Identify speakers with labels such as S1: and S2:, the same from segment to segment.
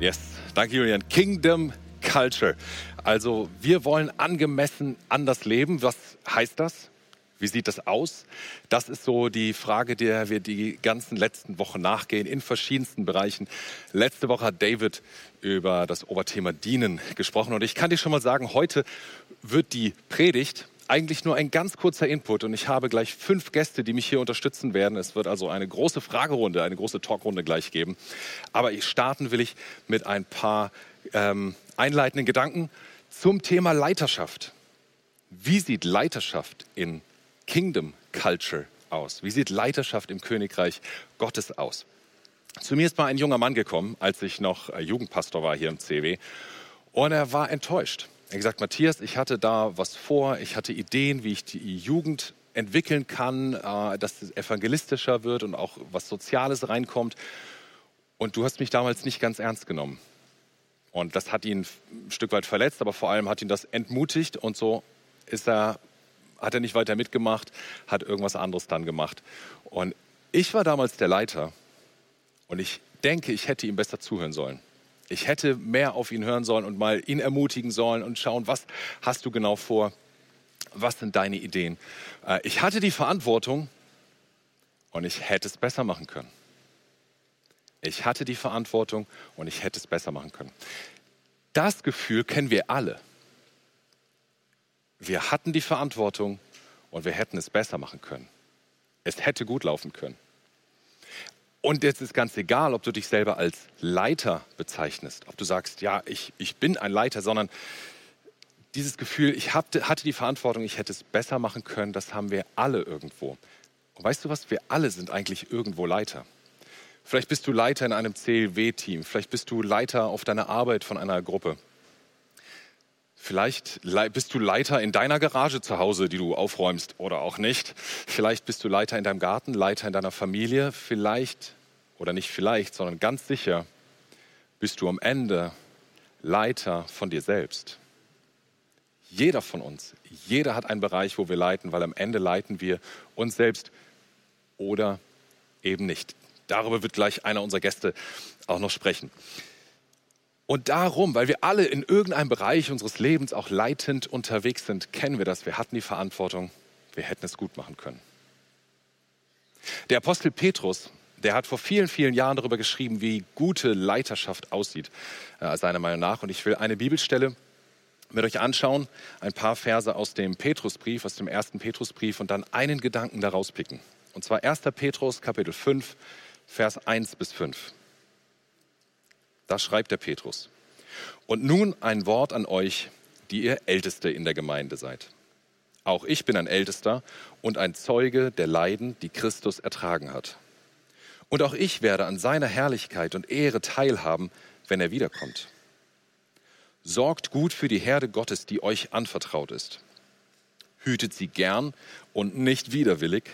S1: Yes, danke Julian. Kingdom Culture. Also wir wollen angemessen anders leben. Was heißt das? Wie sieht das aus? Das ist so die Frage, der wir die ganzen letzten Wochen nachgehen in verschiedensten Bereichen. Letzte Woche hat David über das Oberthema Dienen gesprochen und ich kann dir schon mal sagen, heute wird die Predigt eigentlich nur ein ganz kurzer Input und ich habe gleich fünf Gäste, die mich hier unterstützen werden. Es wird also eine große Fragerunde, eine große Talkrunde gleich geben. Aber ich starten will ich mit ein paar ähm, einleitenden Gedanken zum Thema Leiterschaft. Wie sieht Leiterschaft in Kingdom Culture aus? Wie sieht Leiterschaft im Königreich Gottes aus? Zu mir ist mal ein junger Mann gekommen, als ich noch äh, Jugendpastor war hier im CW. Und er war enttäuscht. Er hat gesagt, Matthias, ich hatte da was vor, ich hatte Ideen, wie ich die Jugend entwickeln kann, äh, dass es evangelistischer wird und auch was Soziales reinkommt. Und du hast mich damals nicht ganz ernst genommen. Und das hat ihn ein Stück weit verletzt, aber vor allem hat ihn das entmutigt und so ist er, hat er nicht weiter mitgemacht, hat irgendwas anderes dann gemacht. Und ich war damals der Leiter und ich denke, ich hätte ihm besser zuhören sollen. Ich hätte mehr auf ihn hören sollen und mal ihn ermutigen sollen und schauen, was hast du genau vor? Was sind deine Ideen? Äh, ich hatte die Verantwortung und ich hätte es besser machen können. Ich hatte die Verantwortung und ich hätte es besser machen können. Das Gefühl kennen wir alle. Wir hatten die Verantwortung und wir hätten es besser machen können. Es hätte gut laufen können. Und jetzt ist ganz egal, ob du dich selber als Leiter bezeichnest, ob du sagst, ja, ich, ich bin ein Leiter, sondern dieses Gefühl, ich hatte, hatte die Verantwortung, ich hätte es besser machen können, das haben wir alle irgendwo. Und weißt du was, wir alle sind eigentlich irgendwo Leiter. Vielleicht bist du Leiter in einem CLW-Team, vielleicht bist du Leiter auf deiner Arbeit von einer Gruppe. Vielleicht bist du Leiter in deiner Garage zu Hause, die du aufräumst oder auch nicht. Vielleicht bist du Leiter in deinem Garten, Leiter in deiner Familie. Vielleicht, oder nicht vielleicht, sondern ganz sicher bist du am Ende Leiter von dir selbst. Jeder von uns, jeder hat einen Bereich, wo wir leiten, weil am Ende leiten wir uns selbst oder eben nicht. Darüber wird gleich einer unserer Gäste auch noch sprechen. Und darum, weil wir alle in irgendeinem Bereich unseres Lebens auch leitend unterwegs sind, kennen wir das. Wir hatten die Verantwortung, wir hätten es gut machen können. Der Apostel Petrus, der hat vor vielen, vielen Jahren darüber geschrieben, wie gute Leiterschaft aussieht, äh, seiner Meinung nach. Und ich will eine Bibelstelle mit euch anschauen, ein paar Verse aus dem Petrusbrief, aus dem ersten Petrusbrief und dann einen Gedanken daraus picken. Und zwar 1. Petrus, Kapitel 5, Vers 1 bis 5. Das schreibt der Petrus. Und nun ein Wort an euch, die ihr Älteste in der Gemeinde seid. Auch ich bin ein Ältester und ein Zeuge der Leiden, die Christus ertragen hat. Und auch ich werde an seiner Herrlichkeit und Ehre teilhaben, wenn er wiederkommt. Sorgt gut für die Herde Gottes, die euch anvertraut ist. Hütet sie gern und nicht widerwillig,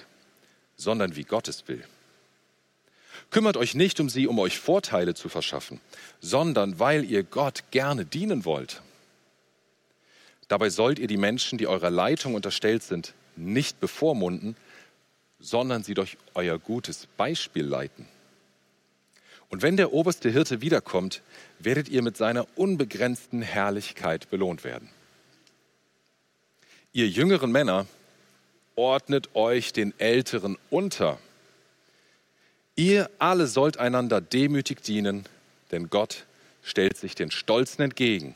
S1: sondern wie Gottes will. Kümmert euch nicht um sie, um euch Vorteile zu verschaffen, sondern weil ihr Gott gerne dienen wollt. Dabei sollt ihr die Menschen, die eurer Leitung unterstellt sind, nicht bevormunden, sondern sie durch euer gutes Beispiel leiten. Und wenn der oberste Hirte wiederkommt, werdet ihr mit seiner unbegrenzten Herrlichkeit belohnt werden. Ihr jüngeren Männer, ordnet euch den Älteren unter Ihr alle sollt einander demütig dienen, denn Gott stellt sich den Stolzen entgegen,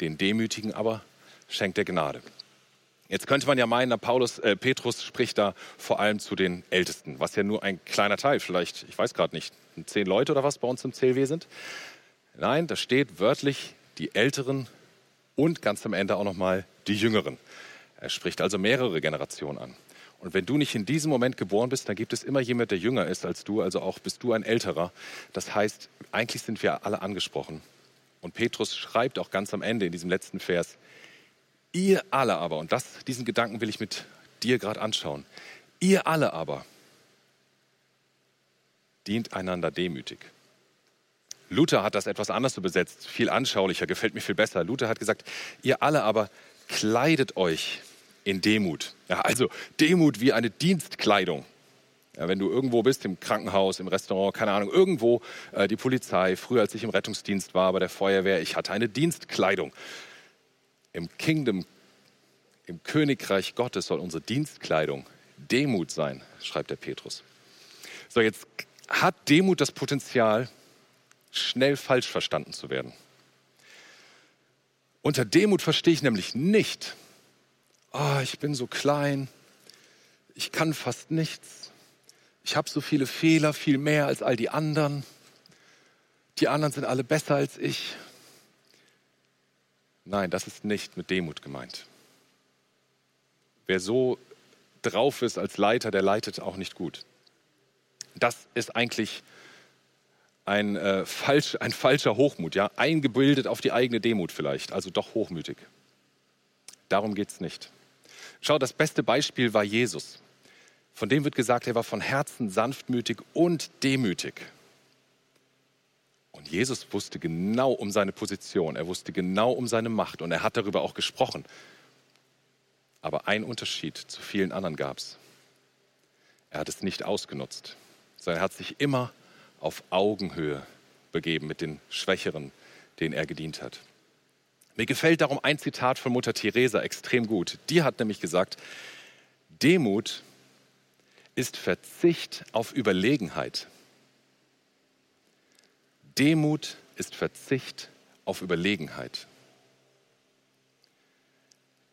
S1: den Demütigen aber schenkt er Gnade. Jetzt könnte man ja meinen, Paulus, äh, Petrus spricht da vor allem zu den Ältesten, was ja nur ein kleiner Teil, vielleicht, ich weiß gerade nicht, zehn Leute oder was bei uns im CLW sind. Nein, da steht wörtlich die Älteren und ganz am Ende auch nochmal die Jüngeren. Er spricht also mehrere Generationen an. Und wenn du nicht in diesem Moment geboren bist, dann gibt es immer jemand, der jünger ist als du, also auch bist du ein älterer. Das heißt, eigentlich sind wir alle angesprochen. Und Petrus schreibt auch ganz am Ende in diesem letzten Vers, ihr alle aber, und das, diesen Gedanken will ich mit dir gerade anschauen, ihr alle aber dient einander demütig. Luther hat das etwas anders besetzt, viel anschaulicher, gefällt mir viel besser. Luther hat gesagt, ihr alle aber kleidet euch in Demut. Ja, also Demut wie eine Dienstkleidung. Ja, wenn du irgendwo bist, im Krankenhaus, im Restaurant, keine Ahnung, irgendwo, äh, die Polizei, früher als ich im Rettungsdienst war, bei der Feuerwehr, ich hatte eine Dienstkleidung. Im Kingdom, im Königreich Gottes soll unsere Dienstkleidung Demut sein, schreibt der Petrus. So, jetzt hat Demut das Potenzial, schnell falsch verstanden zu werden. Unter Demut verstehe ich nämlich nicht, oh, ich bin so klein, ich kann fast nichts, ich habe so viele Fehler, viel mehr als all die anderen, die anderen sind alle besser als ich. Nein, das ist nicht mit Demut gemeint. Wer so drauf ist als Leiter, der leitet auch nicht gut. Das ist eigentlich ein, äh, falsch, ein falscher Hochmut, ja, eingebildet auf die eigene Demut vielleicht, also doch hochmütig. Darum geht es nicht. Schau, das beste Beispiel war Jesus. Von dem wird gesagt, er war von Herzen sanftmütig und demütig. Und Jesus wusste genau um seine Position, er wusste genau um seine Macht und er hat darüber auch gesprochen. Aber ein Unterschied zu vielen anderen gab es. Er hat es nicht ausgenutzt, sondern er hat sich immer auf Augenhöhe begeben mit den Schwächeren, denen er gedient hat. Mir gefällt darum ein Zitat von Mutter Teresa extrem gut. Die hat nämlich gesagt, Demut ist Verzicht auf Überlegenheit. Demut ist Verzicht auf Überlegenheit.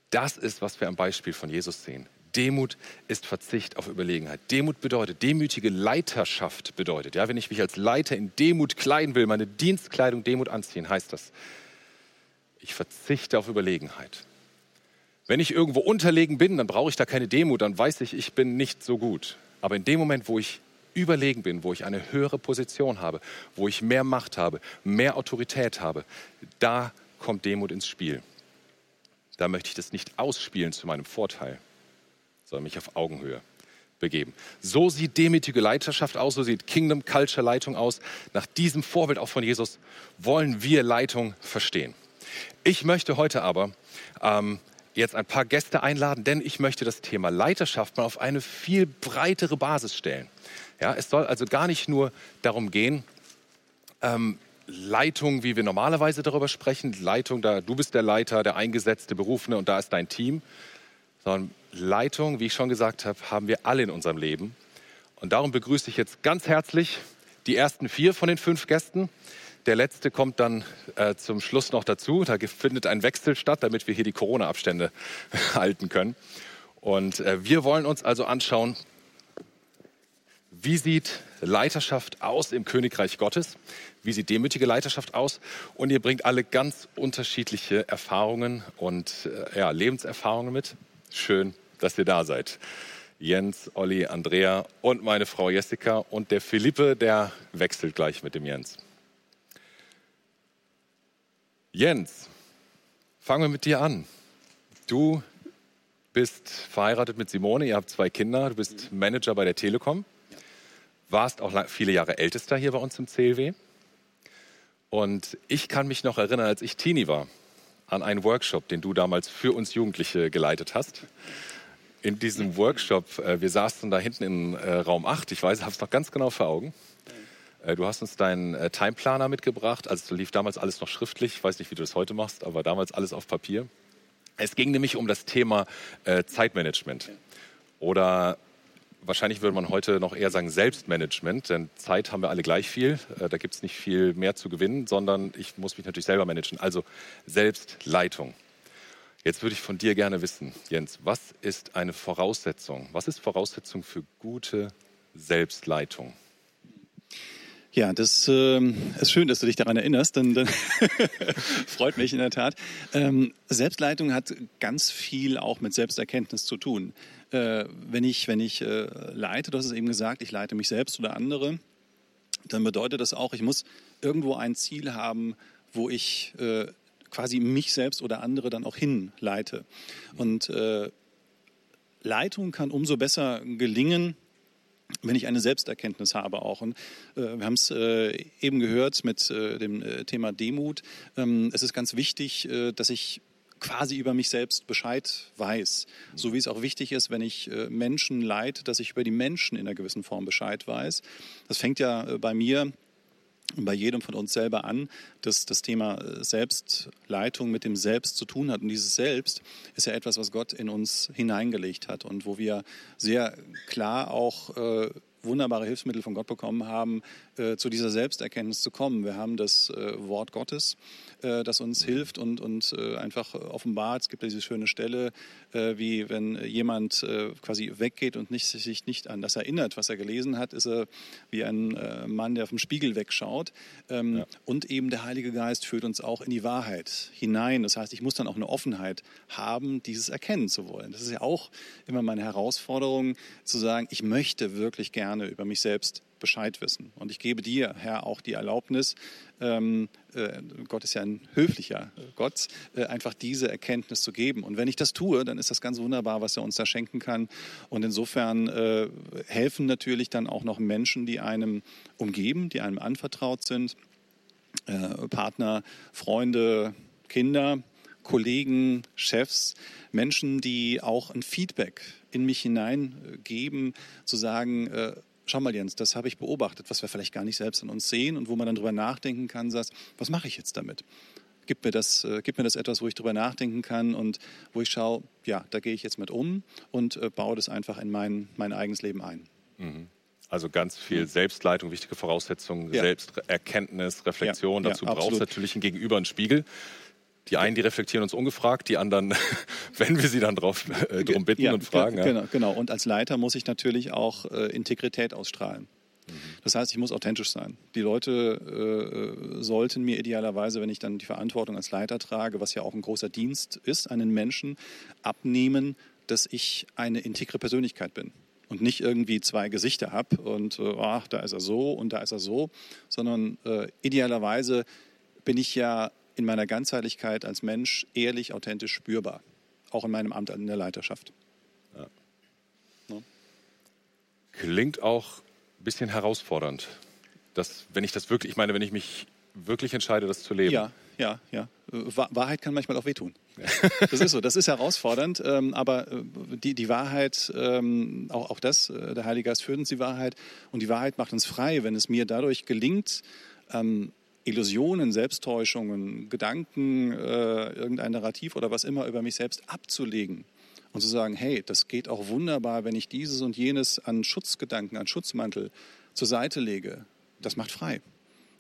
S1: Das ist, was wir am Beispiel von Jesus sehen. Demut ist Verzicht auf Überlegenheit. Demut bedeutet, demütige Leiterschaft bedeutet, ja, wenn ich mich als Leiter in Demut kleiden will, meine Dienstkleidung Demut anziehen, heißt das, ich verzichte auf Überlegenheit. Wenn ich irgendwo unterlegen bin, dann brauche ich da keine Demut, dann weiß ich, ich bin nicht so gut. Aber in dem Moment, wo ich überlegen bin, wo ich eine höhere Position habe, wo ich mehr Macht habe, mehr Autorität habe, da kommt Demut ins Spiel. Da möchte ich das nicht ausspielen zu meinem Vorteil sondern mich auf Augenhöhe begeben. So sieht demütige Leiterschaft aus, so sieht Kingdom Culture Leitung aus. Nach diesem Vorbild auch von Jesus wollen wir Leitung verstehen. Ich möchte heute aber ähm, jetzt ein paar Gäste einladen, denn ich möchte das Thema Leiterschaft mal auf eine viel breitere Basis stellen. Ja, es soll also gar nicht nur darum gehen, ähm, Leitung, wie wir normalerweise darüber sprechen, Leitung, da du bist der Leiter, der eingesetzte Berufene und da ist dein Team, sondern Leitung, wie ich schon gesagt habe, haben wir alle in unserem Leben. Und darum begrüße ich jetzt ganz herzlich die ersten vier von den fünf Gästen. Der letzte kommt dann äh, zum Schluss noch dazu. Da findet ein Wechsel statt, damit wir hier die Corona-Abstände halten können. Und äh, wir wollen uns also anschauen, wie sieht Leiterschaft aus im Königreich Gottes? Wie sieht demütige Leiterschaft aus? Und ihr bringt alle ganz unterschiedliche Erfahrungen und äh, ja, Lebenserfahrungen mit. Schön, dass ihr da seid. Jens, Olli, Andrea und meine Frau Jessica und der Philippe, der wechselt gleich mit dem Jens. Jens, fangen wir mit dir an. Du bist verheiratet mit Simone, ihr habt zwei Kinder, du bist Manager bei der Telekom, warst auch viele Jahre ältester hier bei uns im CLW. Und ich kann mich noch erinnern, als ich Teenie war, an einen Workshop, den du damals für uns Jugendliche geleitet hast. In diesem Workshop, äh, wir saßen da hinten in äh, Raum 8, ich weiß, ich habe es noch ganz genau vor Augen. Äh, du hast uns deinen äh, Timeplaner mitgebracht, also lief damals alles noch schriftlich, ich weiß nicht, wie du das heute machst, aber damals alles auf Papier. Es ging nämlich um das Thema äh, Zeitmanagement oder wahrscheinlich würde man heute noch eher sagen Selbstmanagement, denn Zeit haben wir alle gleich viel. Da gibt es nicht viel mehr zu gewinnen, sondern ich muss mich natürlich selber managen. Also Selbstleitung. Jetzt würde ich von dir gerne wissen, Jens, was ist eine Voraussetzung? Was ist Voraussetzung für gute Selbstleitung?
S2: Ja, das äh, ist schön, dass du dich daran erinnerst, denn, denn freut mich in der Tat. Ähm, Selbstleitung hat ganz viel auch mit Selbsterkenntnis zu tun. Äh, wenn ich, wenn ich äh, leite, du hast es eben gesagt, ich leite mich selbst oder andere, dann bedeutet das auch, ich muss irgendwo ein Ziel haben, wo ich äh, quasi mich selbst oder andere dann auch hinleite. Und äh, Leitung kann umso besser gelingen, wenn ich eine Selbsterkenntnis habe auch. Und äh, wir haben es äh, eben gehört mit äh, dem äh, Thema Demut. Ähm, es ist ganz wichtig, äh, dass ich quasi über mich selbst Bescheid weiß. So wie es auch wichtig ist, wenn ich äh, Menschen leite, dass ich über die Menschen in einer gewissen Form Bescheid weiß. Das fängt ja bei mir bei jedem von uns selber an, dass das Thema äh, Selbstleitung mit dem Selbst zu tun hat. Und dieses Selbst ist ja etwas, was Gott in uns hineingelegt hat und wo wir sehr klar auch äh, wunderbare Hilfsmittel von Gott bekommen haben, äh, zu dieser Selbsterkenntnis zu kommen. Wir haben das äh, Wort Gottes, äh, das uns hilft und, und äh, einfach offenbart. Es gibt ja diese schöne Stelle, äh, wie wenn jemand äh, quasi weggeht und nicht, sich nicht an das erinnert, was er gelesen hat, ist er wie ein Mann, der vom Spiegel wegschaut. Ähm, ja. Und eben der Heilige Geist führt uns auch in die Wahrheit hinein. Das heißt, ich muss dann auch eine Offenheit haben, dieses erkennen zu wollen. Das ist ja auch immer meine Herausforderung, zu sagen, ich möchte wirklich gerne über mich selbst Bescheid wissen. Und ich gebe dir, Herr, auch die Erlaubnis, ähm, äh, Gott ist ja ein höflicher Gott, äh, einfach diese Erkenntnis zu geben. Und wenn ich das tue, dann ist das ganz wunderbar, was er uns da schenken kann. Und insofern äh, helfen natürlich dann auch noch Menschen, die einem umgeben, die einem anvertraut sind, äh, Partner, Freunde, Kinder. Kollegen, Chefs, Menschen, die auch ein Feedback in mich hineingeben, zu sagen, äh, schau mal Jens, das habe ich beobachtet, was wir vielleicht gar nicht selbst an uns sehen und wo man dann drüber nachdenken kann, sagst, was mache ich jetzt damit? Gib mir, das, äh, gib mir das etwas, wo ich drüber nachdenken kann und wo ich schaue, ja, da gehe ich jetzt mit um und äh, baue das einfach in mein, mein eigenes Leben ein.
S1: Mhm. Also ganz viel mhm. Selbstleitung, wichtige Voraussetzungen, ja. Selbsterkenntnis, Reflexion. Ja, Dazu ja, braucht es natürlich ein Gegenüber, einen Spiegel. Die einen, die reflektieren uns ungefragt, die anderen, wenn wir sie dann drauf, äh, drum bitten ja, und fragen.
S2: Genau, ja. genau. Und als Leiter muss ich natürlich auch äh, Integrität ausstrahlen. Mhm. Das heißt, ich muss authentisch sein. Die Leute äh, sollten mir idealerweise, wenn ich dann die Verantwortung als Leiter trage, was ja auch ein großer Dienst ist, einen Menschen abnehmen, dass ich eine integre Persönlichkeit bin und nicht irgendwie zwei Gesichter habe und äh, ach, da ist er so und da ist er so, sondern äh, idealerweise bin ich ja in meiner Ganzheitlichkeit als Mensch ehrlich, authentisch spürbar. Auch in meinem Amt in der Leiterschaft. Ja.
S1: Ja. Klingt auch ein bisschen herausfordernd. Dass, wenn ich das wirklich, ich meine, wenn ich mich wirklich entscheide, das zu leben.
S2: Ja, ja, ja. Wahrheit kann manchmal auch wehtun. Das ist so, das ist herausfordernd, ähm, aber äh, die, die Wahrheit, ähm, auch, auch das, äh, der Heilige Geist führt uns die Wahrheit und die Wahrheit macht uns frei, wenn es mir dadurch gelingt, ähm, Illusionen, Selbsttäuschungen, Gedanken, äh, irgendein Narrativ oder was immer über mich selbst abzulegen und zu sagen, hey, das geht auch wunderbar, wenn ich dieses und jenes an Schutzgedanken, an Schutzmantel zur Seite lege. Das macht frei.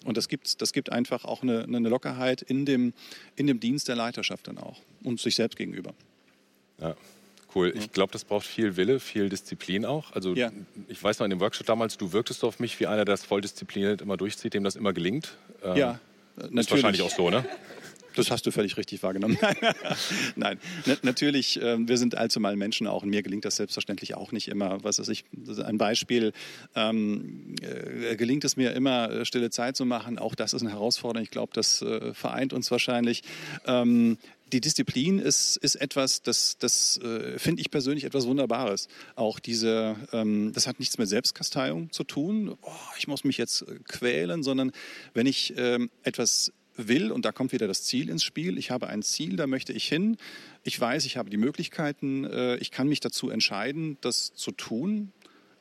S2: Und das gibt, das gibt einfach auch eine, eine Lockerheit in dem, in dem Dienst der Leiterschaft dann auch und sich selbst gegenüber.
S1: Ja, Cool. Ich glaube, das braucht viel Wille, viel Disziplin auch. Also ja. ich weiß noch in dem Workshop damals, du wirktest auf mich wie einer, der das voll diszipliniert immer durchzieht, dem das immer gelingt.
S2: Ähm, ja,
S1: natürlich. Ist wahrscheinlich auch so, ne?
S2: Das hast du völlig richtig wahrgenommen. Nein, natürlich, äh, wir sind allzu mal Menschen auch und mir gelingt das selbstverständlich auch nicht immer. Was ist ich, ein Beispiel, ähm, äh, gelingt es mir immer, äh, stille Zeit zu machen. Auch das ist eine Herausforderung. Ich glaube, das äh, vereint uns wahrscheinlich. Ähm, die Disziplin ist, ist etwas, das, das äh, finde ich persönlich etwas Wunderbares. Auch diese, ähm, das hat nichts mit Selbstkasteiung zu tun. Oh, ich muss mich jetzt äh, quälen, sondern wenn ich ähm, etwas will, und da kommt wieder das Ziel ins Spiel, ich habe ein Ziel, da möchte ich hin, ich weiß, ich habe die Möglichkeiten, äh, ich kann mich dazu entscheiden, das zu tun,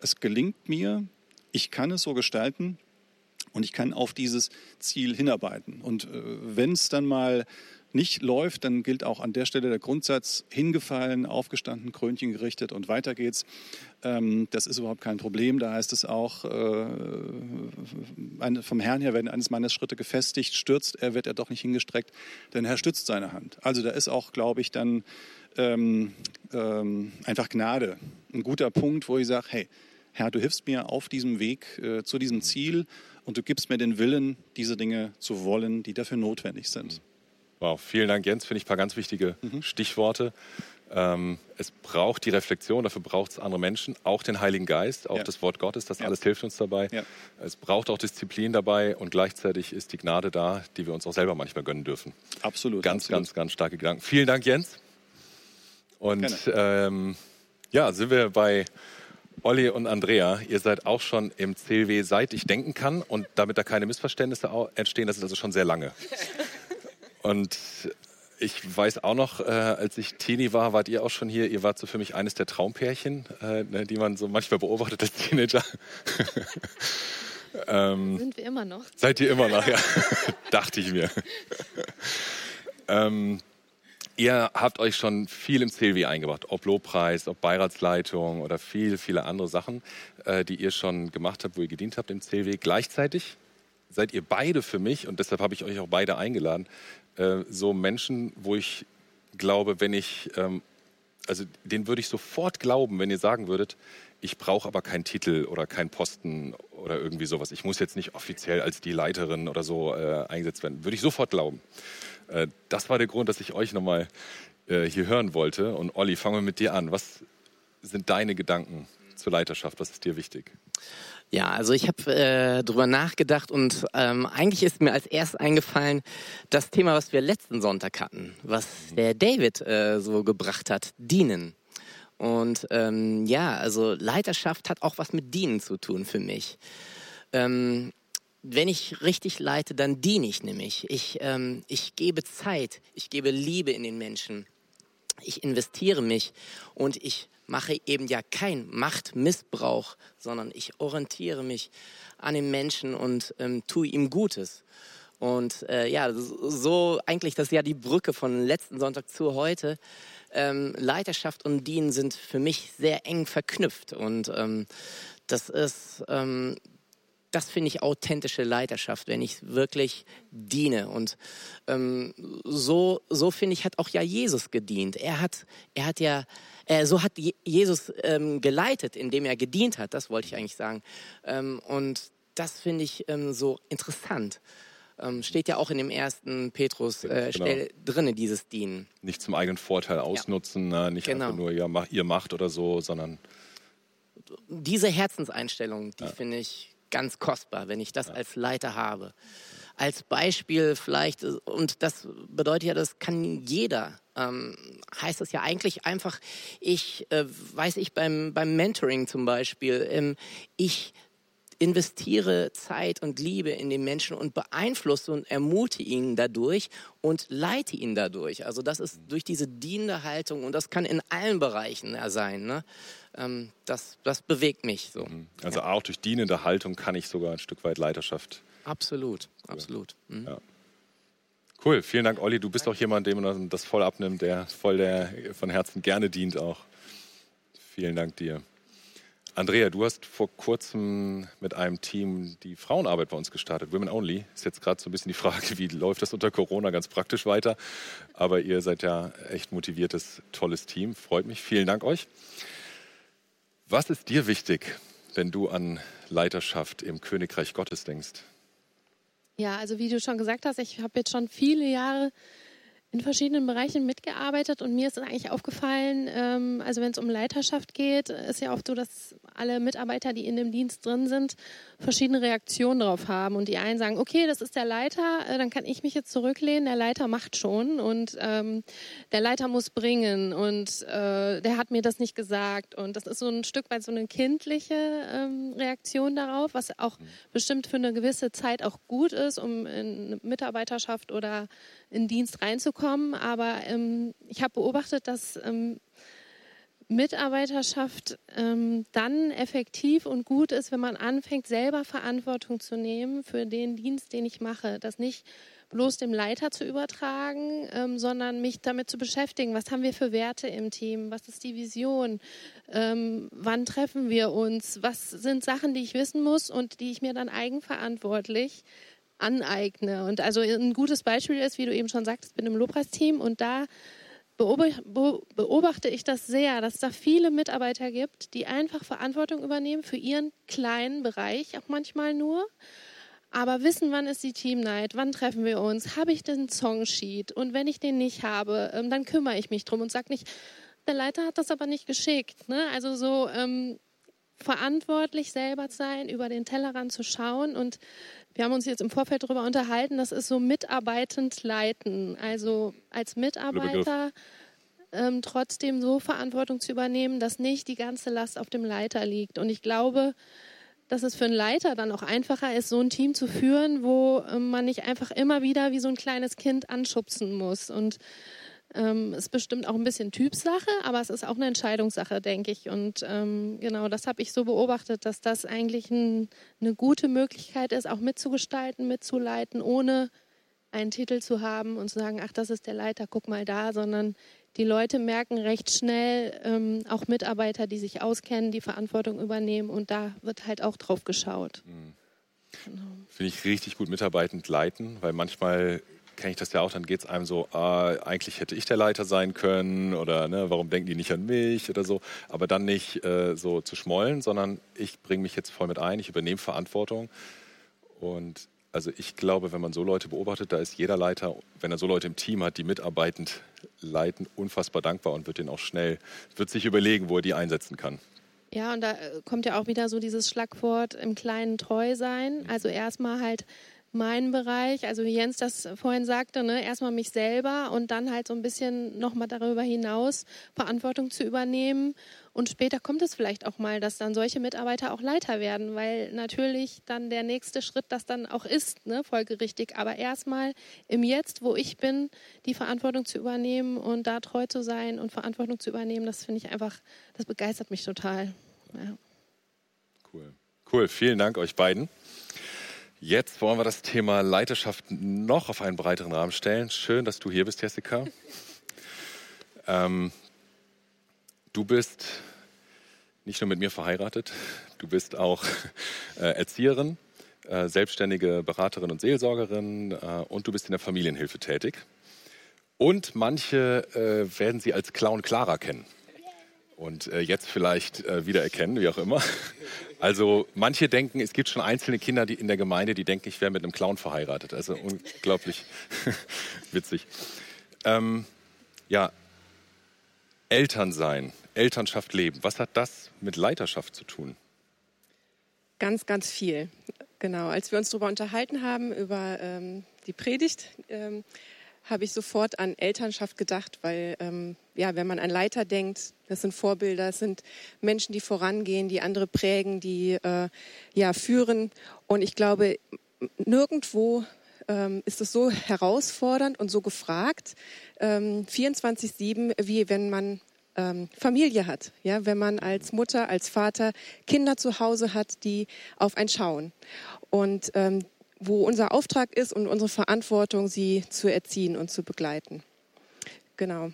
S2: es gelingt mir, ich kann es so gestalten und ich kann auf dieses Ziel hinarbeiten. Und äh, wenn es dann mal nicht läuft, dann gilt auch an der Stelle der Grundsatz, hingefallen, aufgestanden, Krönchen gerichtet und weiter geht's. Ähm, das ist überhaupt kein Problem. Da heißt es auch, äh, vom Herrn her werden eines Mannes Schritte gefestigt, stürzt er, wird er doch nicht hingestreckt, denn er stützt seine Hand. Also da ist auch, glaube ich, dann ähm, ähm, einfach Gnade. Ein guter Punkt, wo ich sage, hey, Herr, du hilfst mir auf diesem Weg äh, zu diesem Ziel und du gibst mir den Willen, diese Dinge zu wollen, die dafür notwendig sind.
S1: Wow, vielen Dank, Jens. Finde ich ein paar ganz wichtige mhm. Stichworte. Ähm, es braucht die Reflexion, dafür braucht es andere Menschen, auch den Heiligen Geist, auch ja. das Wort Gottes, das ja. alles hilft uns dabei. Ja. Es braucht auch Disziplin dabei und gleichzeitig ist die Gnade da, die wir uns auch selber manchmal gönnen dürfen.
S2: Absolut.
S1: Ganz,
S2: absolut.
S1: ganz, ganz starke Gedanken. Vielen Dank, Jens. Und ähm, ja, sind wir bei Olli und Andrea. Ihr seid auch schon im CLW, seit ich denken kann und damit da keine Missverständnisse entstehen, das ist also schon sehr lange. Und ich weiß auch noch, äh, als ich Teenie war, wart ihr auch schon hier. Ihr wart so für mich eines der Traumpärchen, äh, ne, die man so manchmal beobachtet als Teenager.
S3: ähm, Sind wir immer noch?
S1: Seid ihr immer noch, ja. Dachte ich mir. ähm, ihr habt euch schon viel im CLW eingebracht, ob Lobpreis, ob Beiratsleitung oder viele, viele andere Sachen, äh, die ihr schon gemacht habt, wo ihr gedient habt im CLW. Gleichzeitig seid ihr beide für mich, und deshalb habe ich euch auch beide eingeladen, äh, so Menschen, wo ich glaube, wenn ich, ähm, also den würde ich sofort glauben, wenn ihr sagen würdet, ich brauche aber keinen Titel oder keinen Posten oder irgendwie sowas. Ich muss jetzt nicht offiziell als die Leiterin oder so äh, eingesetzt werden. Würde ich sofort glauben. Äh, das war der Grund, dass ich euch nochmal äh, hier hören wollte. Und Olli, fangen wir mit dir an. Was sind deine Gedanken zur Leiterschaft? Was ist dir wichtig?
S4: Ja, also ich habe äh, drüber nachgedacht und ähm, eigentlich ist mir als erstes eingefallen das Thema, was wir letzten Sonntag hatten, was der David äh, so gebracht hat, dienen. Und ähm, ja, also Leiterschaft hat auch was mit Dienen zu tun für mich. Ähm, wenn ich richtig leite, dann diene ich nämlich. Ich, ähm, ich gebe Zeit, ich gebe Liebe in den Menschen, ich investiere mich und ich mache eben ja kein Machtmissbrauch, sondern ich orientiere mich an den Menschen und ähm, tue ihm Gutes. Und äh, ja, so eigentlich das ist ja die Brücke von letzten Sonntag zu heute. Ähm, Leiterschaft und Dienen sind für mich sehr eng verknüpft und ähm, das ist ähm, das finde ich authentische Leiterschaft, wenn ich wirklich diene. Und ähm, so, so finde ich, hat auch ja Jesus gedient. Er hat, er hat ja, äh, so hat Jesus ähm, geleitet, indem er gedient hat. Das wollte ich eigentlich sagen. Ähm, und das finde ich ähm, so interessant. Ähm, steht ja auch in dem ersten Petrus äh, genau. drinne dieses Dienen.
S1: Nicht zum eigenen Vorteil ausnutzen, ja. nicht genau. einfach nur ja, ihr macht oder so, sondern
S4: diese Herzenseinstellung, die ja. finde ich ganz kostbar, wenn ich das als Leiter habe. Als Beispiel vielleicht, und das bedeutet ja, das kann jeder, ähm, heißt das ja eigentlich einfach, ich, äh, weiß ich beim, beim Mentoring zum Beispiel, ähm, ich investiere Zeit und Liebe in den Menschen und beeinflusse und ermute ihn dadurch und leite ihn dadurch. Also das ist durch diese dienende Haltung und das kann in allen Bereichen sein. Ne? Ähm, das, das bewegt mich so. Mhm.
S1: Also ja. auch durch dienende Haltung kann ich sogar ein Stück weit Leiterschaft.
S4: Absolut, absolut. Mhm. Ja.
S1: Cool, vielen Dank, Olli. Du bist auch jemand, dem man das voll abnimmt, der voll der von Herzen gerne dient auch. Vielen Dank dir. Andrea, du hast vor kurzem mit einem Team die Frauenarbeit bei uns gestartet. Women Only ist jetzt gerade so ein bisschen die Frage, wie läuft das unter Corona ganz praktisch weiter. Aber ihr seid ja echt motiviertes, tolles Team. Freut mich. Vielen Dank euch. Was ist dir wichtig, wenn du an Leiterschaft im Königreich Gottes denkst?
S3: Ja, also wie du schon gesagt hast, ich habe jetzt schon viele Jahre in verschiedenen Bereichen mitgearbeitet und mir ist eigentlich aufgefallen, ähm, also wenn es um Leiterschaft geht, ist ja oft so, dass alle Mitarbeiter, die in dem Dienst drin sind, verschiedene Reaktionen darauf haben. Und die einen sagen, okay, das ist der Leiter, äh, dann kann ich mich jetzt zurücklehnen, der Leiter macht schon und ähm, der Leiter muss bringen und äh, der hat mir das nicht gesagt. Und das ist so ein Stück weit so eine kindliche ähm, Reaktion darauf, was auch bestimmt für eine gewisse Zeit auch gut ist, um in Mitarbeiterschaft oder in Dienst reinzukommen. Aber ähm, ich habe beobachtet, dass ähm, Mitarbeiterschaft ähm, dann effektiv und gut ist, wenn man anfängt, selber Verantwortung zu nehmen für den Dienst, den ich mache. Das nicht bloß dem Leiter zu übertragen, ähm, sondern mich damit zu beschäftigen, was haben wir für Werte im Team, was ist die Vision, ähm, wann treffen wir uns, was sind Sachen, die ich wissen muss und die ich mir dann eigenverantwortlich aneigne. Und also ein gutes Beispiel ist, wie du eben schon sagtest, bin im Lobpreisteam und da beobachte ich das sehr, dass es da viele Mitarbeiter gibt, die einfach Verantwortung übernehmen für ihren kleinen Bereich, auch manchmal nur, aber wissen, wann ist die Team Night, wann treffen wir uns, habe ich den Songsheet und wenn ich den nicht habe, ähm, dann kümmere ich mich drum und sage nicht, der Leiter hat das aber nicht geschickt. Ne? Also so ähm, verantwortlich selber sein, über den Tellerrand zu schauen und wir haben uns jetzt im Vorfeld darüber unterhalten, das ist so mitarbeitend leiten. Also als Mitarbeiter ähm, trotzdem so Verantwortung zu übernehmen, dass nicht die ganze Last auf dem Leiter liegt. Und ich glaube, dass es für einen Leiter dann auch einfacher ist, so ein Team zu führen, wo ähm, man nicht einfach immer wieder wie so ein kleines Kind anschubsen muss. Und ähm, ist bestimmt auch ein bisschen Typsache, aber es ist auch eine Entscheidungssache, denke ich. Und ähm, genau, das habe ich so beobachtet, dass das eigentlich ein, eine gute Möglichkeit ist, auch mitzugestalten, mitzuleiten, ohne einen Titel zu haben und zu sagen, ach, das ist der Leiter, guck mal da, sondern die Leute merken recht schnell, ähm, auch Mitarbeiter, die sich auskennen, die Verantwortung übernehmen und da wird halt auch drauf geschaut. Mhm.
S1: Genau. Finde ich richtig gut mitarbeitend leiten, weil manchmal kenne ich das ja auch, dann geht es einem so, ah, eigentlich hätte ich der Leiter sein können oder ne, warum denken die nicht an mich oder so. Aber dann nicht äh, so zu schmollen, sondern ich bringe mich jetzt voll mit ein, ich übernehme Verantwortung. Und also ich glaube, wenn man so Leute beobachtet, da ist jeder Leiter, wenn er so Leute im Team hat, die mitarbeitend leiten, unfassbar dankbar und wird den auch schnell, wird sich überlegen, wo er die einsetzen kann.
S3: Ja, und da äh, kommt ja auch wieder so dieses Schlagwort im Kleinen treu sein. Also erstmal halt meinen Bereich, also wie Jens das vorhin sagte, ne, erstmal mich selber und dann halt so ein bisschen nochmal darüber hinaus Verantwortung zu übernehmen. Und später kommt es vielleicht auch mal, dass dann solche Mitarbeiter auch Leiter werden, weil natürlich dann der nächste Schritt das dann auch ist, ne, folgerichtig. Aber erstmal im Jetzt, wo ich bin, die Verantwortung zu übernehmen und da treu zu sein und Verantwortung zu übernehmen, das finde ich einfach, das begeistert mich total. Ja.
S1: Cool. Cool, vielen Dank euch beiden. Jetzt wollen wir das Thema Leiterschaft noch auf einen breiteren Rahmen stellen. Schön, dass du hier bist, Jessica. Ähm, du bist nicht nur mit mir verheiratet, du bist auch äh, Erzieherin, äh, selbstständige Beraterin und Seelsorgerin äh, und du bist in der Familienhilfe tätig. Und manche äh, werden sie als Clown Clara kennen und äh, jetzt vielleicht äh, wiedererkennen, wie auch immer. Also manche denken, es gibt schon einzelne Kinder die in der Gemeinde, die denken, ich wäre mit einem Clown verheiratet. Also unglaublich witzig. Ähm, ja, Eltern sein, Elternschaft leben. Was hat das mit Leiterschaft zu tun?
S5: Ganz, ganz viel. Genau. Als wir uns darüber unterhalten haben, über ähm, die Predigt, ähm, habe ich sofort an Elternschaft gedacht, weil ähm, ja, wenn man an Leiter denkt, das sind Vorbilder, das sind Menschen, die vorangehen, die andere prägen, die äh, ja führen. Und ich glaube, nirgendwo ähm, ist es so herausfordernd und so gefragt, ähm, 24/7, wie wenn man ähm, Familie hat, ja, wenn man als Mutter, als Vater Kinder zu Hause hat, die auf ein schauen. Und ähm, wo unser Auftrag ist und unsere Verantwortung, sie zu erziehen und zu begleiten. Genau.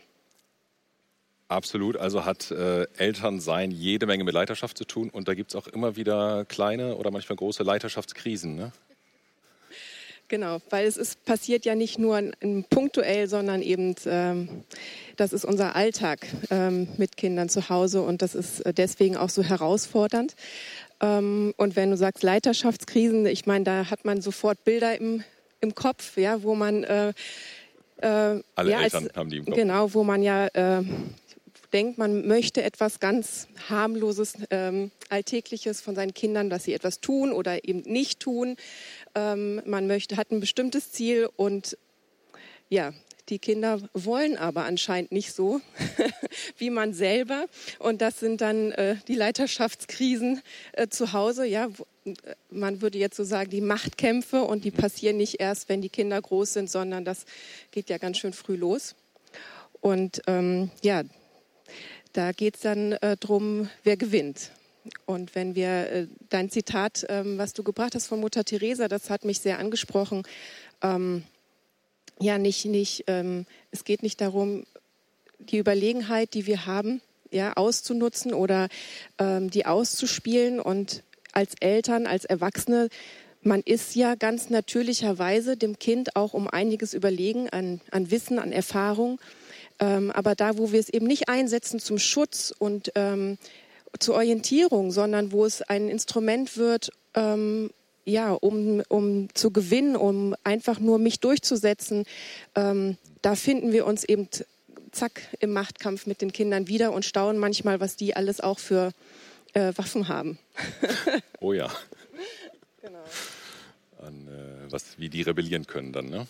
S1: Absolut, also hat äh, Elternsein jede Menge mit Leiterschaft zu tun und da gibt es auch immer wieder kleine oder manchmal große Leiterschaftskrisen. Ne?
S5: Genau, weil es ist, passiert ja nicht nur punktuell, sondern eben, ähm, das ist unser Alltag ähm, mit Kindern zu Hause und das ist äh, deswegen auch so herausfordernd. Ähm, und wenn du sagst Leiterschaftskrisen, ich meine, da hat man sofort Bilder im, im Kopf, ja, wo man äh,
S1: alle ja, Eltern als, haben die im Kopf.
S5: Genau, wo man ja äh, denkt, man möchte etwas ganz harmloses, ähm, alltägliches von seinen Kindern, dass sie etwas tun oder eben nicht tun. Ähm, man möchte, hat ein bestimmtes Ziel und ja, die Kinder wollen aber anscheinend nicht so wie man selber. Und das sind dann äh, die Leiterschaftskrisen äh, zu Hause. Ja, äh, man würde jetzt so sagen, die Machtkämpfe und die passieren nicht erst, wenn die Kinder groß sind, sondern das geht ja ganz schön früh los. Und ähm, ja, da geht es dann äh, drum, wer gewinnt. Und wenn wir äh, dein Zitat, ähm, was du gebracht hast von Mutter Teresa, das hat mich sehr angesprochen. Ähm, ja nicht, nicht ähm, es geht nicht darum, die Überlegenheit, die wir haben, ja, auszunutzen oder ähm, die auszuspielen. Und als Eltern, als Erwachsene, man ist ja ganz natürlicherweise dem Kind auch um einiges überlegen an, an Wissen, an Erfahrung. Ähm, aber da, wo wir es eben nicht einsetzen zum Schutz und ähm, zur Orientierung, sondern wo es ein Instrument wird, ähm, ja, um, um zu gewinnen, um einfach nur mich durchzusetzen, ähm, da finden wir uns eben zack im Machtkampf mit den Kindern wieder und staunen manchmal, was die alles auch für äh, Waffen haben.
S1: oh ja. Genau. An, äh, was, wie die rebellieren können dann, ne?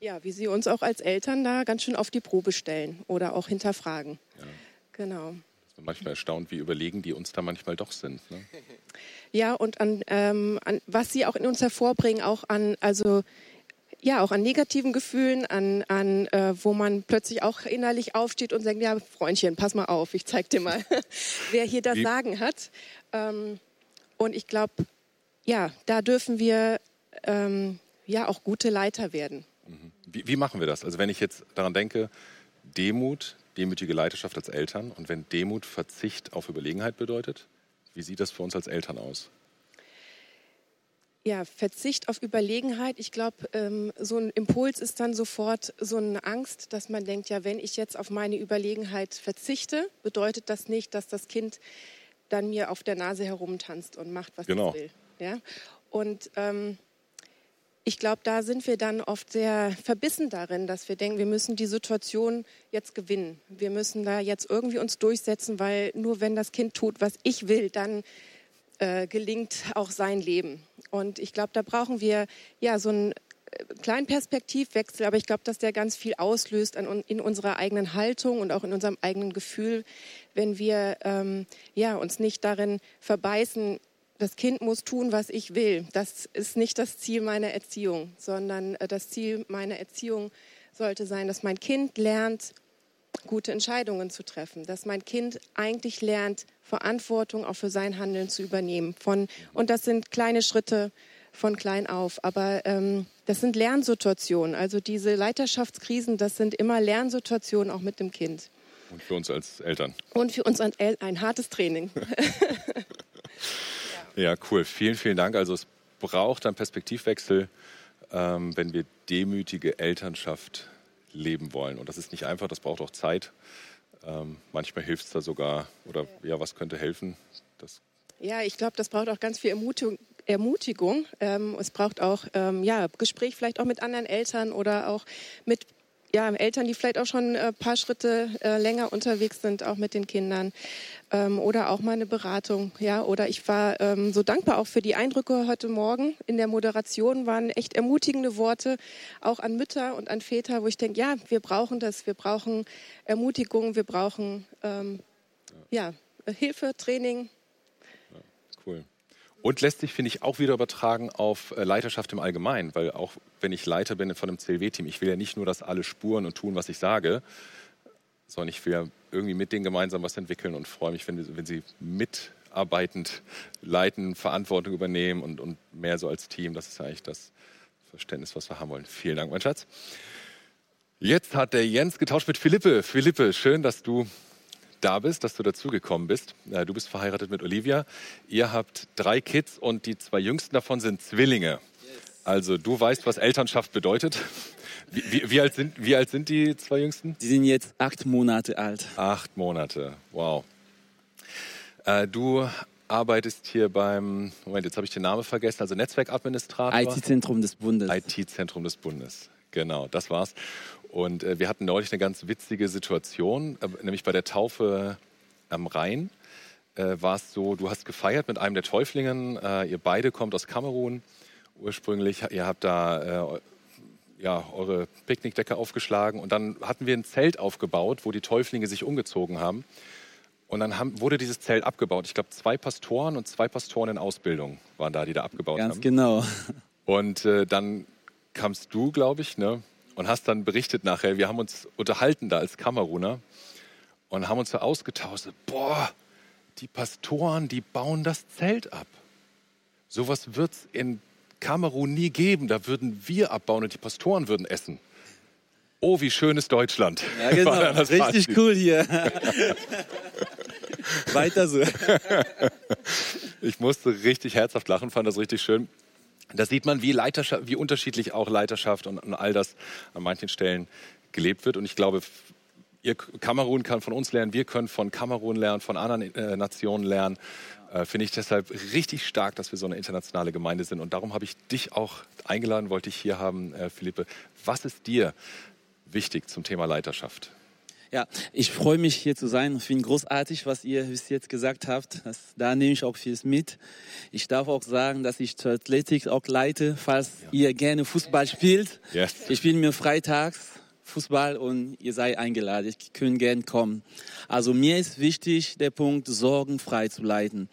S5: Ja, wie sie uns auch als Eltern da ganz schön auf die Probe stellen oder auch hinterfragen. Ja. Genau.
S1: Manchmal erstaunt, wie überlegen die uns da manchmal doch sind. Ne?
S5: Ja, und an, ähm, an was sie auch in uns hervorbringen, auch an, also ja, auch an negativen Gefühlen, an, an äh, wo man plötzlich auch innerlich aufsteht und sagt, ja, Freundchen, pass mal auf, ich zeig dir mal, wer hier das Sagen hat. Ähm, und ich glaube, ja, da dürfen wir ähm, ja auch gute Leiter werden.
S1: Wie, wie machen wir das? Also wenn ich jetzt daran denke, Demut, demütige Leiterschaft als Eltern und wenn Demut Verzicht auf Überlegenheit bedeutet, wie sieht das für uns als Eltern aus?
S5: Ja, Verzicht auf Überlegenheit. Ich glaube, ähm, so ein Impuls ist dann sofort so eine Angst, dass man denkt, ja, wenn ich jetzt auf meine Überlegenheit verzichte, bedeutet das nicht, dass das Kind dann mir auf der Nase herumtanzt und macht, was
S1: Genau.
S5: es will. Ja? Und ähm, ich glaube, da sind wir dann oft sehr verbissen darin, dass wir denken, wir müssen die Situation jetzt gewinnen. Wir müssen da jetzt irgendwie uns durchsetzen, weil nur wenn das Kind tut, was ich will, dann äh, gelingt auch sein Leben. Und ich glaube, da brauchen wir ja so einen äh, kleinen Perspektivwechsel, aber ich glaube, dass der ganz viel auslöst an, in unserer eigenen Haltung und auch in unserem eigenen Gefühl, wenn wir ähm, ja, uns nicht darin verbeißen, das Kind muss tun, was ich will. Das ist nicht das Ziel meiner Erziehung, sondern äh, das Ziel meiner Erziehung sollte sein, dass mein Kind lernt, gute Entscheidungen zu treffen, dass mein Kind eigentlich lernt, Verantwortung auch für sein Handeln zu übernehmen. Von, und das sind kleine Schritte von klein auf, aber ähm, das sind Lernsituationen. Also diese Leiterschaftskrisen, das sind immer Lernsituationen auch mit dem Kind.
S1: Und für uns als Eltern.
S5: Und für uns ein, ein hartes Training.
S1: Ja, cool. Vielen, vielen Dank. Also es braucht einen Perspektivwechsel, ähm, wenn wir demütige Elternschaft leben wollen. Und das ist nicht einfach, das braucht auch Zeit. Ähm, manchmal hilft es da sogar, oder ja, was könnte helfen? Das
S5: Ja, ich glaube, das braucht auch ganz viel Ermutigung. Ermutigung. Ähm, es braucht auch ähm, ja, Gespräch vielleicht auch mit anderen Eltern oder auch mit ja, Eltern, die vielleicht auch schon ein paar Schritte äh, länger unterwegs sind, auch mit den Kindern. Ähm, oder auch mal eine Beratung. Ja, oder ich war ähm, so dankbar auch für die Eindrücke heute Morgen in der Moderation, waren echt ermutigende Worte, auch an Mütter und an Väter, wo ich denke, ja, wir brauchen das, wir brauchen Ermutigung, wir brauchen ähm, ja, Hilfe, Training,
S1: Cool. Und lässt sich, finde ich, auch wieder übertragen auf äh, Leiterschaft im Allgemeinen, weil auch wenn ich Leiter bin von einem CLW-Team, ich will ja nicht nur, dass alle spuren und tun, was ich sage, sondern ich will ja irgendwie mit denen gemeinsam was entwickeln und freue mich, wenn, wenn sie mitarbeitend leiten, Verantwortung übernehmen und, und mehr so als Team. Das ist eigentlich das Verständnis, was wir haben wollen. Vielen Dank, mein Schatz. Jetzt hat der Jens getauscht mit Philippe. Philippe, schön, dass du da bist, dass du dazugekommen bist. Äh, Du bist verheiratet mit Olivia. Ihr habt drei Kids und die zwei jüngsten davon sind Zwillinge. Also du weißt, was Elternschaft bedeutet. Wie, wie, wie, alt, sind, wie alt sind die zwei jüngsten?
S6: Die sind jetzt acht Monate alt.
S1: Acht Monate. Wow. Äh, du arbeitest hier beim, Moment, jetzt habe ich den Namen vergessen, also Netzwerkadministrator.
S6: IT-Zentrum des Bundes.
S1: IT-Zentrum des Bundes. Genau, das war's. Und äh, wir hatten neulich eine ganz witzige Situation, äh, nämlich bei der Taufe am Rhein äh, war es so, du hast gefeiert mit einem der Täuflingen, äh, ihr beide kommt aus Kamerun ursprünglich, ihr habt da äh, ja, eure Picknickdecke aufgeschlagen und dann hatten wir ein Zelt aufgebaut, wo die Täuflinge sich umgezogen haben. Und dann haben, wurde dieses Zelt abgebaut. Ich glaube, zwei Pastoren und zwei Pastoren in Ausbildung waren da, die da abgebaut
S6: Ganz
S1: haben.
S6: genau.
S1: Und äh, dann kamst du, glaube ich, ne, und hast dann berichtet nachher, wir haben uns unterhalten da als Kameruner und haben uns so ausgetauscht. Boah, die Pastoren, die bauen das Zelt ab. Sowas wird es in Kamerun nie geben. Da würden wir abbauen und die Pastoren würden essen. Oh, wie schön ist Deutschland.
S6: Ja, genau.
S1: War das
S6: Richtig
S1: Fazit.
S6: cool hier. Weiter so.
S1: Ich musste richtig herzhaft lachen, fand das richtig schön. Da sieht man, wie, Leiterschaft, wie unterschiedlich auch Leiterschaft und, all das an manchen Stellen gelebt wird. Und ich glaube, ihr, Kamerun kann von uns lernen, wir können von Kamerun lernen, von anderen äh, Nationen lernen. Äh, Finde ich deshalb richtig stark, dass wir so eine internationale Gemeinde sind. Und darum habe ich dich auch eingeladen, wollte ich hier haben, äh, Philippe. Was ist dir wichtig zum Thema Leiterschaft?
S6: Ja, ich freue mich hier zu sein. Ich finde großartig, was ihr bis jetzt gesagt habt. Das, da nehme ich auch vieles mit. Ich darf auch sagen, dass ich zur Athletik auch leite, falls ihr gerne Fußball spielt.
S1: Yes.
S6: Ich spiele mir freitags Fußball und ihr seid eingeladen. Ich könnt gern kommen. Also mir ist wichtig, der Punkt, sorgenfrei zu leiten.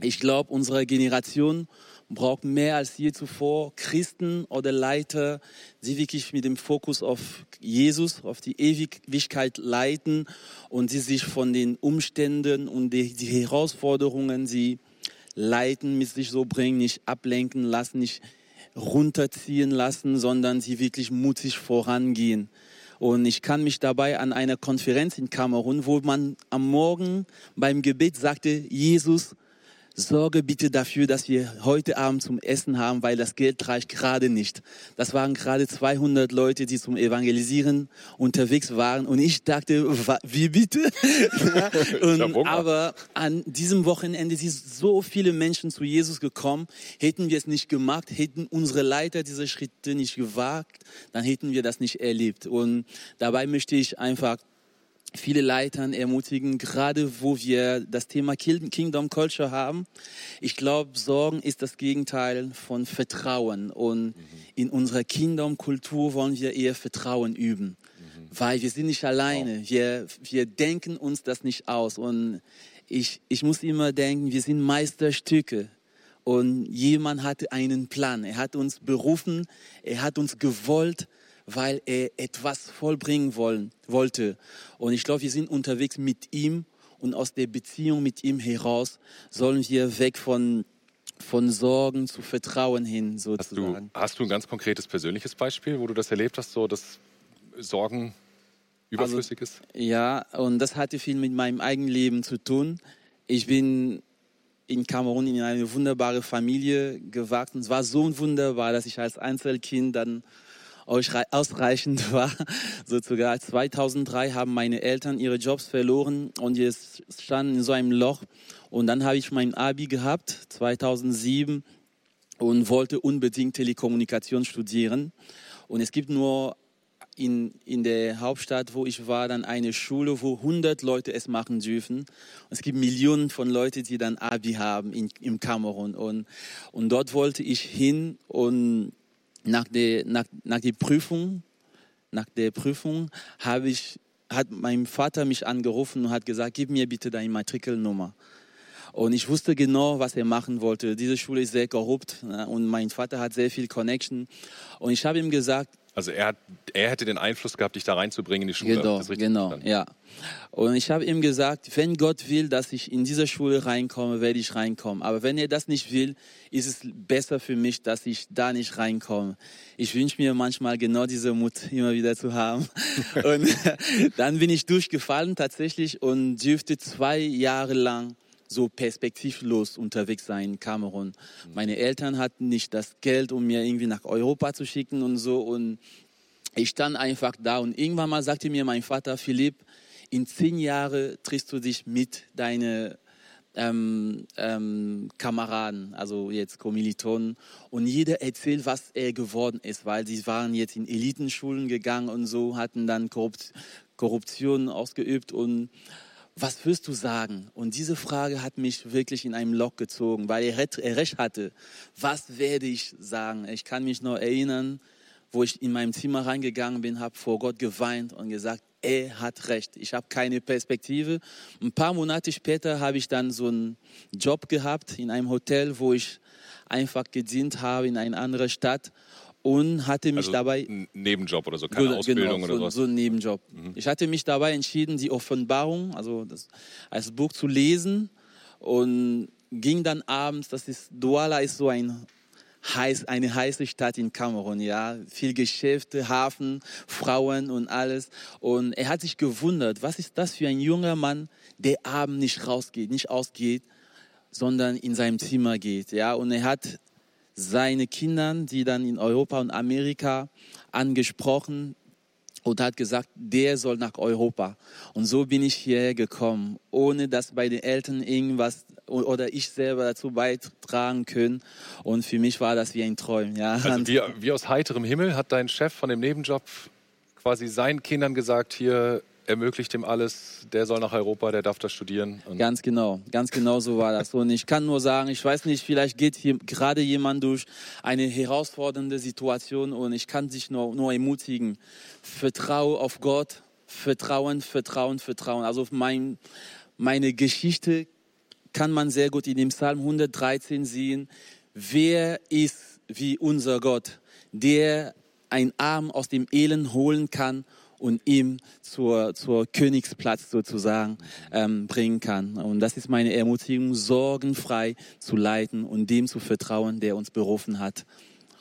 S6: Ich glaube, unsere Generation braucht mehr als je zuvor Christen oder Leiter, die wirklich mit dem Fokus auf Jesus, auf die Ewigkeit leiten und die sich von den Umständen und die, die Herausforderungen, sie leiten, mit sich so bringen, nicht ablenken lassen, nicht runterziehen lassen, sondern sie wirklich mutig vorangehen. Und ich kann mich dabei an einer Konferenz in Kamerun, wo man am Morgen beim Gebet sagte, Jesus, sorge bitte dafür, dass wir heute Abend zum Essen haben, weil das Geld reicht gerade nicht. Das waren gerade 200 Leute, die zum Evangelisieren unterwegs waren. Und ich dachte, wie bitte? und, aber an diesem Wochenende sind so viele Menschen zu Jesus gekommen. Hätten wir es nicht gemacht, hätten unsere Leiter diese Schritte nicht gewagt, dann hätten wir das nicht erlebt. Und dabei möchte ich einfach viele Leitern ermutigen, gerade wo wir das Thema Kingdom Culture haben. Ich glaube, Sorgen ist das Gegenteil von Vertrauen. Und mhm. in unserer Kingdom Kultur wollen wir eher Vertrauen üben. Mhm. Weil wir sind nicht alleine. Wow. Wir, wir denken uns das nicht aus. Und ich, ich muss immer denken, wir sind Meisterstücke. Und jemand hatte einen Plan. Er hat uns berufen. Er hat uns gewollt weil er etwas vollbringen wollen, wollte. Und ich glaube, wir sind unterwegs mit ihm und aus der Beziehung mit ihm heraus sollen wir weg von von Sorgen zu Vertrauen hin sozusagen.
S1: Hast du, hast du ein ganz konkretes persönliches Beispiel, wo du das erlebt hast, so dass Sorgen überflüssig
S6: also, ist? Ja, und das hatte viel mit meinem eigenen Leben zu tun. Ich bin in Kamerun in eine wunderbare Familie gewachsen. Es war so wunderbar, dass ich als Einzelkind dann ausreichend war. Sozusagen 2003 haben meine Eltern ihre Jobs verloren und jetzt standen in so einem Loch. Und dann habe ich mein Abi gehabt, 2007, und wollte unbedingt Telekommunikation studieren. Und es gibt nur in, in der Hauptstadt, wo ich war, dann eine Schule, wo 100 Leute es machen dürfen. Und es gibt Millionen von Leuten, die dann Abi haben in, im Kamerun. Und, und dort wollte ich hin und nach der, nach, nach der Prüfung, nach der Prüfung habe ich, hat mein Vater mich angerufen und hat gesagt, gib mir bitte deine Matrikelnummer. Und ich wusste genau, was er machen wollte. Diese Schule ist sehr korrupt ne, und mein Vater hat sehr viel Connection. Und ich habe ihm gesagt,
S1: also er, hat, er hätte den Einfluss gehabt, dich da reinzubringen in die Schule.
S6: Genau, genau, verstanden? ja. Und ich habe ihm gesagt, wenn Gott will, dass ich in diese Schule reinkomme, werde ich reinkommen. Aber wenn er das nicht will, ist es besser für mich, dass ich da nicht reinkomme. Ich wünsche mir manchmal genau diese Mut immer wieder zu haben. und dann bin ich durchgefallen tatsächlich und dürfte zwei Jahre lang so perspektivlos unterwegs sein in Kamerun. Meine Eltern hatten nicht das Geld, um mir irgendwie nach Europa zu schicken und so. Und ich stand einfach da und irgendwann mal sagte mir mein Vater, Philipp, in zehn Jahren triffst du dich mit deinen ähm, ähm, Kameraden, also jetzt Kommilitonen, und jeder erzählt, was er geworden ist, weil sie waren jetzt in Elitenschulen gegangen und so, hatten dann Korrupt Korruption ausgeübt und was wirst du sagen? Und diese Frage hat mich wirklich in einem Loch gezogen, weil er, recht hatte. Was werde ich sagen? Ich kann mich noch erinnern, wo ich in meinem Zimmer reingegangen bin, habe vor Gott geweint und gesagt, er hat recht. Ich habe keine Perspektive. Ein paar Monate später habe ich dann so einen Job gehabt in einem Hotel, wo ich einfach gedient habe in eine andere Stadt und hatte mich
S1: also
S6: dabei
S1: Nebenjob oder so, keine genau, Ausbildung
S6: genau, so,
S1: oder
S6: so ein Nebenjob. Mhm. Ich hatte mich dabei entschieden, die Offenbarung, also das als Buch zu lesen und ging dann abends. Das ist Douala ist so ein heiß, eine heiße Stadt in Kamerun, ja, viel Geschäfte, Hafen, Frauen und alles. Und er hat sich gewundert, was ist das für ein junger Mann, der abends nicht rausgeht, nicht ausgeht, sondern in seinem Zimmer geht, ja. Und er hat seine Kinder, die dann in Europa und Amerika angesprochen und hat gesagt, der soll nach Europa. Und so bin ich hierher gekommen, ohne dass bei den Eltern irgendwas oder ich selber dazu beitragen können. Und für mich war das wie ein Traum. Ja.
S1: Also wie, wie aus heiterem Himmel hat dein Chef von dem Nebenjob quasi seinen Kindern gesagt, hier ermöglicht ihm alles, der soll nach Europa, der darf da studieren.
S6: ganz genau, ganz genau so war das. Und ich kann nur sagen, ich weiß nicht, vielleicht geht hier gerade jemand durch eine herausfordernde Situation und ich kann sich nur, nur ermutigen. Vertraue auf Gott, Vertrauen, Vertrauen, Vertrauen. Also mein, meine Geschichte kann man sehr gut in dem Psalm 113 sehen, wer ist wie unser Gott, der einen Arm aus dem Elend holen kann und ihm zur, zur Königsplatz sozusagen ähm, bringen kann. Und das ist meine Ermutigung, sorgenfrei zu leiten und dem zu vertrauen, der uns berufen hat.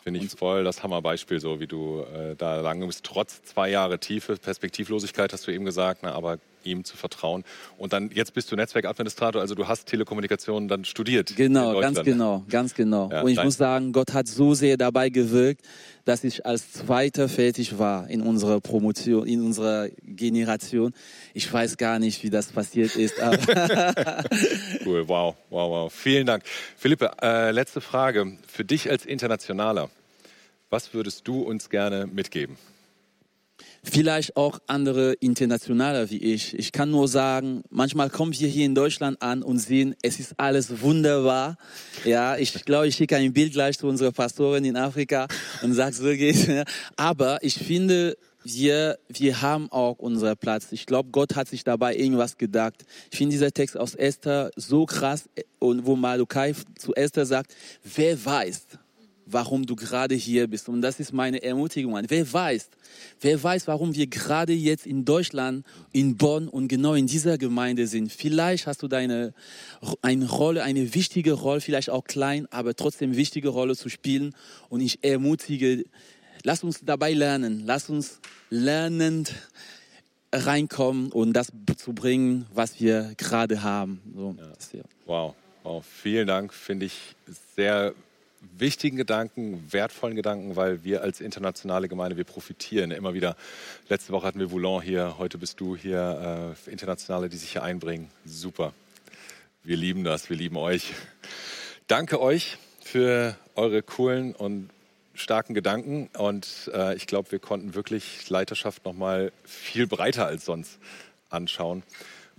S1: Finde ich voll das Hammerbeispiel, so wie du äh, da lang bist. Trotz zwei Jahre tiefe Perspektivlosigkeit, hast du eben gesagt, ne, aber ihm zu vertrauen. Und dann, jetzt bist du Netzwerkadministrator, also du hast Telekommunikation dann studiert.
S6: Genau, ganz genau, ganz genau. Ja, und ich muss sagen, Gott hat so sehr dabei gewirkt, dass ich als Zweiter fertig war in unserer Promotion, in unserer Generation. Ich weiß gar nicht, wie das passiert ist.
S1: cool, wow, wow, wow. Vielen Dank. Philippe, äh, letzte Frage. Für dich als Internationaler, was würdest du uns gerne mitgeben?
S6: Vielleicht auch andere Internationale wie ich. Ich kann nur sagen, manchmal kommen wir hier in Deutschland an und sehen, es ist alles wunderbar. Ja, ich glaube, ich schicke ein Bild gleich zu unserer Pastorin in Afrika und sage, so geht's. Aber ich finde, wir, wir haben auch unseren Platz. Ich glaube, Gott hat sich dabei irgendwas gedacht. Ich finde dieser Text aus Esther so krass und wo Malukai zu Esther sagt, wer weiß, warum du gerade hier bist. Und das ist meine Ermutigung. Wer weiß, wer weiß, warum wir gerade jetzt in Deutschland, in Bonn und genau in dieser Gemeinde sind. Vielleicht hast du deine eine Rolle, eine wichtige Rolle, vielleicht auch klein, aber trotzdem wichtige Rolle zu spielen. Und ich ermutige, lass uns dabei lernen, lass uns lernend reinkommen und das zu bringen, was wir gerade haben. So,
S1: ja. Wow. wow, vielen Dank, finde ich sehr wichtigen Gedanken, wertvollen Gedanken, weil wir als internationale Gemeinde, wir profitieren immer wieder. Letzte Woche hatten wir Voulon hier, heute bist du hier, äh, Internationale, die sich hier einbringen. Super. Wir lieben das, wir lieben euch. Danke euch für eure coolen und starken Gedanken und äh, ich glaube, wir konnten wirklich Leiterschaft noch mal viel breiter als sonst anschauen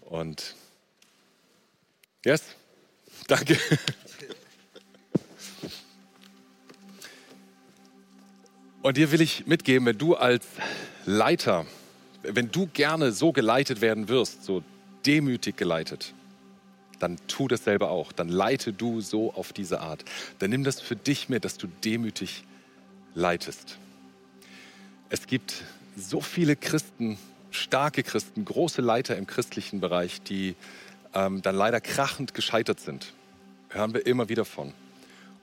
S1: und yes, danke. Und dir will ich mitgeben, wenn du als Leiter, wenn du gerne so geleitet werden wirst, so demütig geleitet, dann tu dasselbe auch. Dann leite du so auf diese Art. Dann nimm das für dich mit, dass du demütig leitest. Es gibt so viele Christen, starke Christen, große Leiter im christlichen Bereich, die ähm, dann leider krachend gescheitert sind. Hören wir immer wieder von.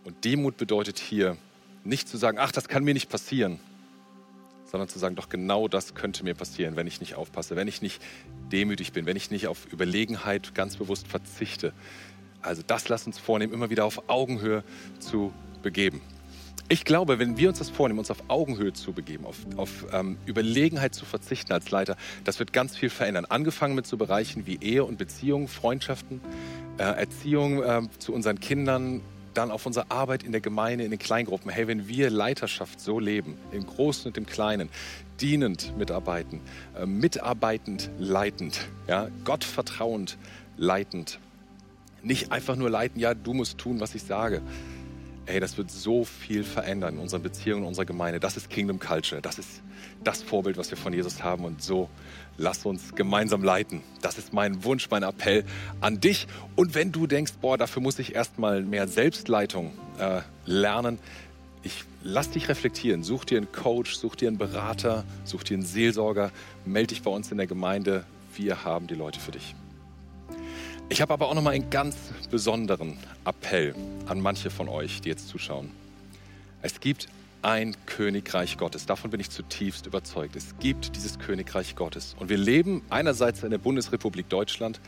S1: Und Demut bedeutet hier, nicht zu sagen, ach, das kann mir nicht passieren, sondern zu sagen, doch genau das könnte mir passieren, wenn ich nicht aufpasse, wenn ich nicht demütig bin, wenn ich nicht auf Überlegenheit ganz bewusst verzichte. Also das lass uns vornehmen, immer wieder auf Augenhöhe zu begeben. Ich glaube, wenn wir uns das vornehmen, uns auf Augenhöhe zu begeben, auf, auf ähm, Überlegenheit zu verzichten als Leiter, das wird ganz viel verändern. Angefangen mit so Bereichen wie Ehe und Beziehungen, Freundschaften, äh, Erziehung äh, zu unseren Kindern, dann auf unsere Arbeit in der Gemeinde, in den Kleingruppen. Hey, wenn wir Leiterschaft so leben, im Großen und im Kleinen, dienend mitarbeiten, äh, mitarbeitend leitend, ja, Gott vertrauend leitend, nicht einfach nur leiten, ja, du musst tun, was ich sage. Ey, das wird so viel verändern in unseren Beziehungen, in unserer Gemeinde. Das ist Kingdom Culture. Das ist das Vorbild, was wir von Jesus haben. Und so lass uns gemeinsam leiten. Das ist mein Wunsch, mein Appell an dich. Und wenn du denkst, boah, dafür muss ich erstmal mehr Selbstleitung äh, lernen, ich lass dich reflektieren. Such dir einen Coach, such dir einen Berater, such dir einen Seelsorger, melde dich bei uns in der Gemeinde. Wir haben die Leute für dich. Ich habe aber auch noch mal einen ganz besonderen Appell an manche von euch, die jetzt zuschauen. Es gibt ein Königreich Gottes. Davon bin ich zutiefst überzeugt. Es gibt dieses Königreich Gottes. Und wir leben einerseits in der Bundesrepublik Deutschland,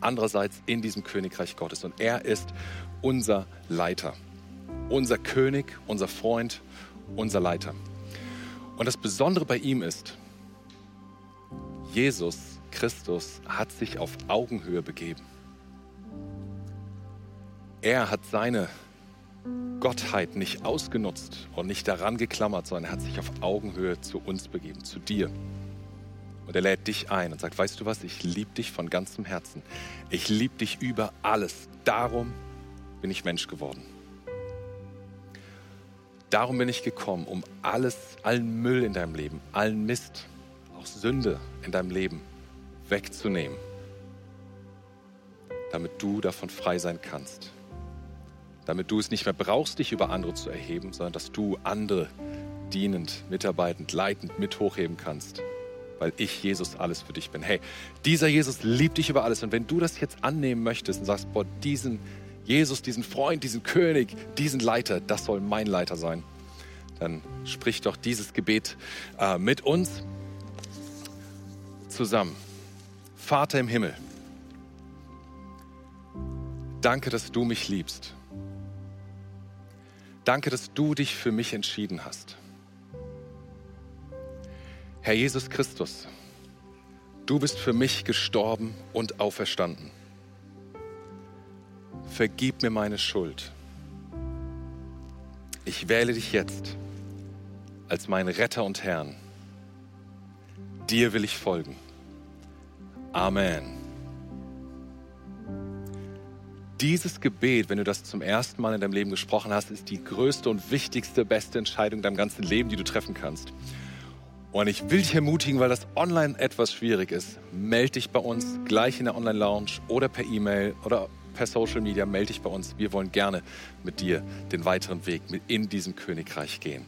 S1: andererseits in diesem Königreich Gottes. Und er ist unser Leiter, unser König, unser Freund, unser Leiter. Und das Besondere bei ihm ist, Jesus Christus hat sich auf Augenhöhe begeben. Er hat seine Gottheit nicht ausgenutzt und nicht daran geklammert, sondern er hat sich auf Augenhöhe zu uns begeben, zu dir. Und er lädt dich ein und sagt, weißt du was, ich liebe dich von ganzem Herzen. Ich liebe dich über alles. Darum bin ich Mensch geworden. Darum bin ich gekommen, um alles, allen Müll in deinem Leben, allen Mist, auch Sünde in deinem Leben wegzunehmen. damit du davon frei sein kannst. Damit du es nicht mehr brauchst, dich über andere zu erheben, sondern dass du andere dienend, mitarbeitend, leitend mit hochheben kannst, weil ich Jesus alles für dich bin. Hey, dieser Jesus liebt dich über alles und wenn du das jetzt annehmen möchtest und sagst, boah, diesen Jesus, diesen Freund, diesen König, diesen Leiter, das soll mein Leiter sein, dann sprich doch dieses Gebet äh, mit uns zusammen. Vater im Himmel, danke, dass du mich liebst. Danke, dass du dich für mich entschieden hast. Herr Jesus Christus, du bist für mich gestorben und auferstanden. Vergib mir meine Schuld. Ich wähle dich jetzt als meinen Retter und Herrn. Dir will ich folgen. Amen. Dieses Gebet, wenn du das zum ersten Mal in deinem Leben gesprochen hast, ist die größte und wichtigste, beste Entscheidung in deinem ganzen Leben, die du treffen kannst. Und ich will dich ermutigen, weil das online etwas schwierig ist. Melde dich bei uns gleich in der Online-Lounge oder per E-Mail oder per Social Media. Melde dich bei uns. Wir wollen gerne mit dir den weiteren Weg in diesem Königreich gehen.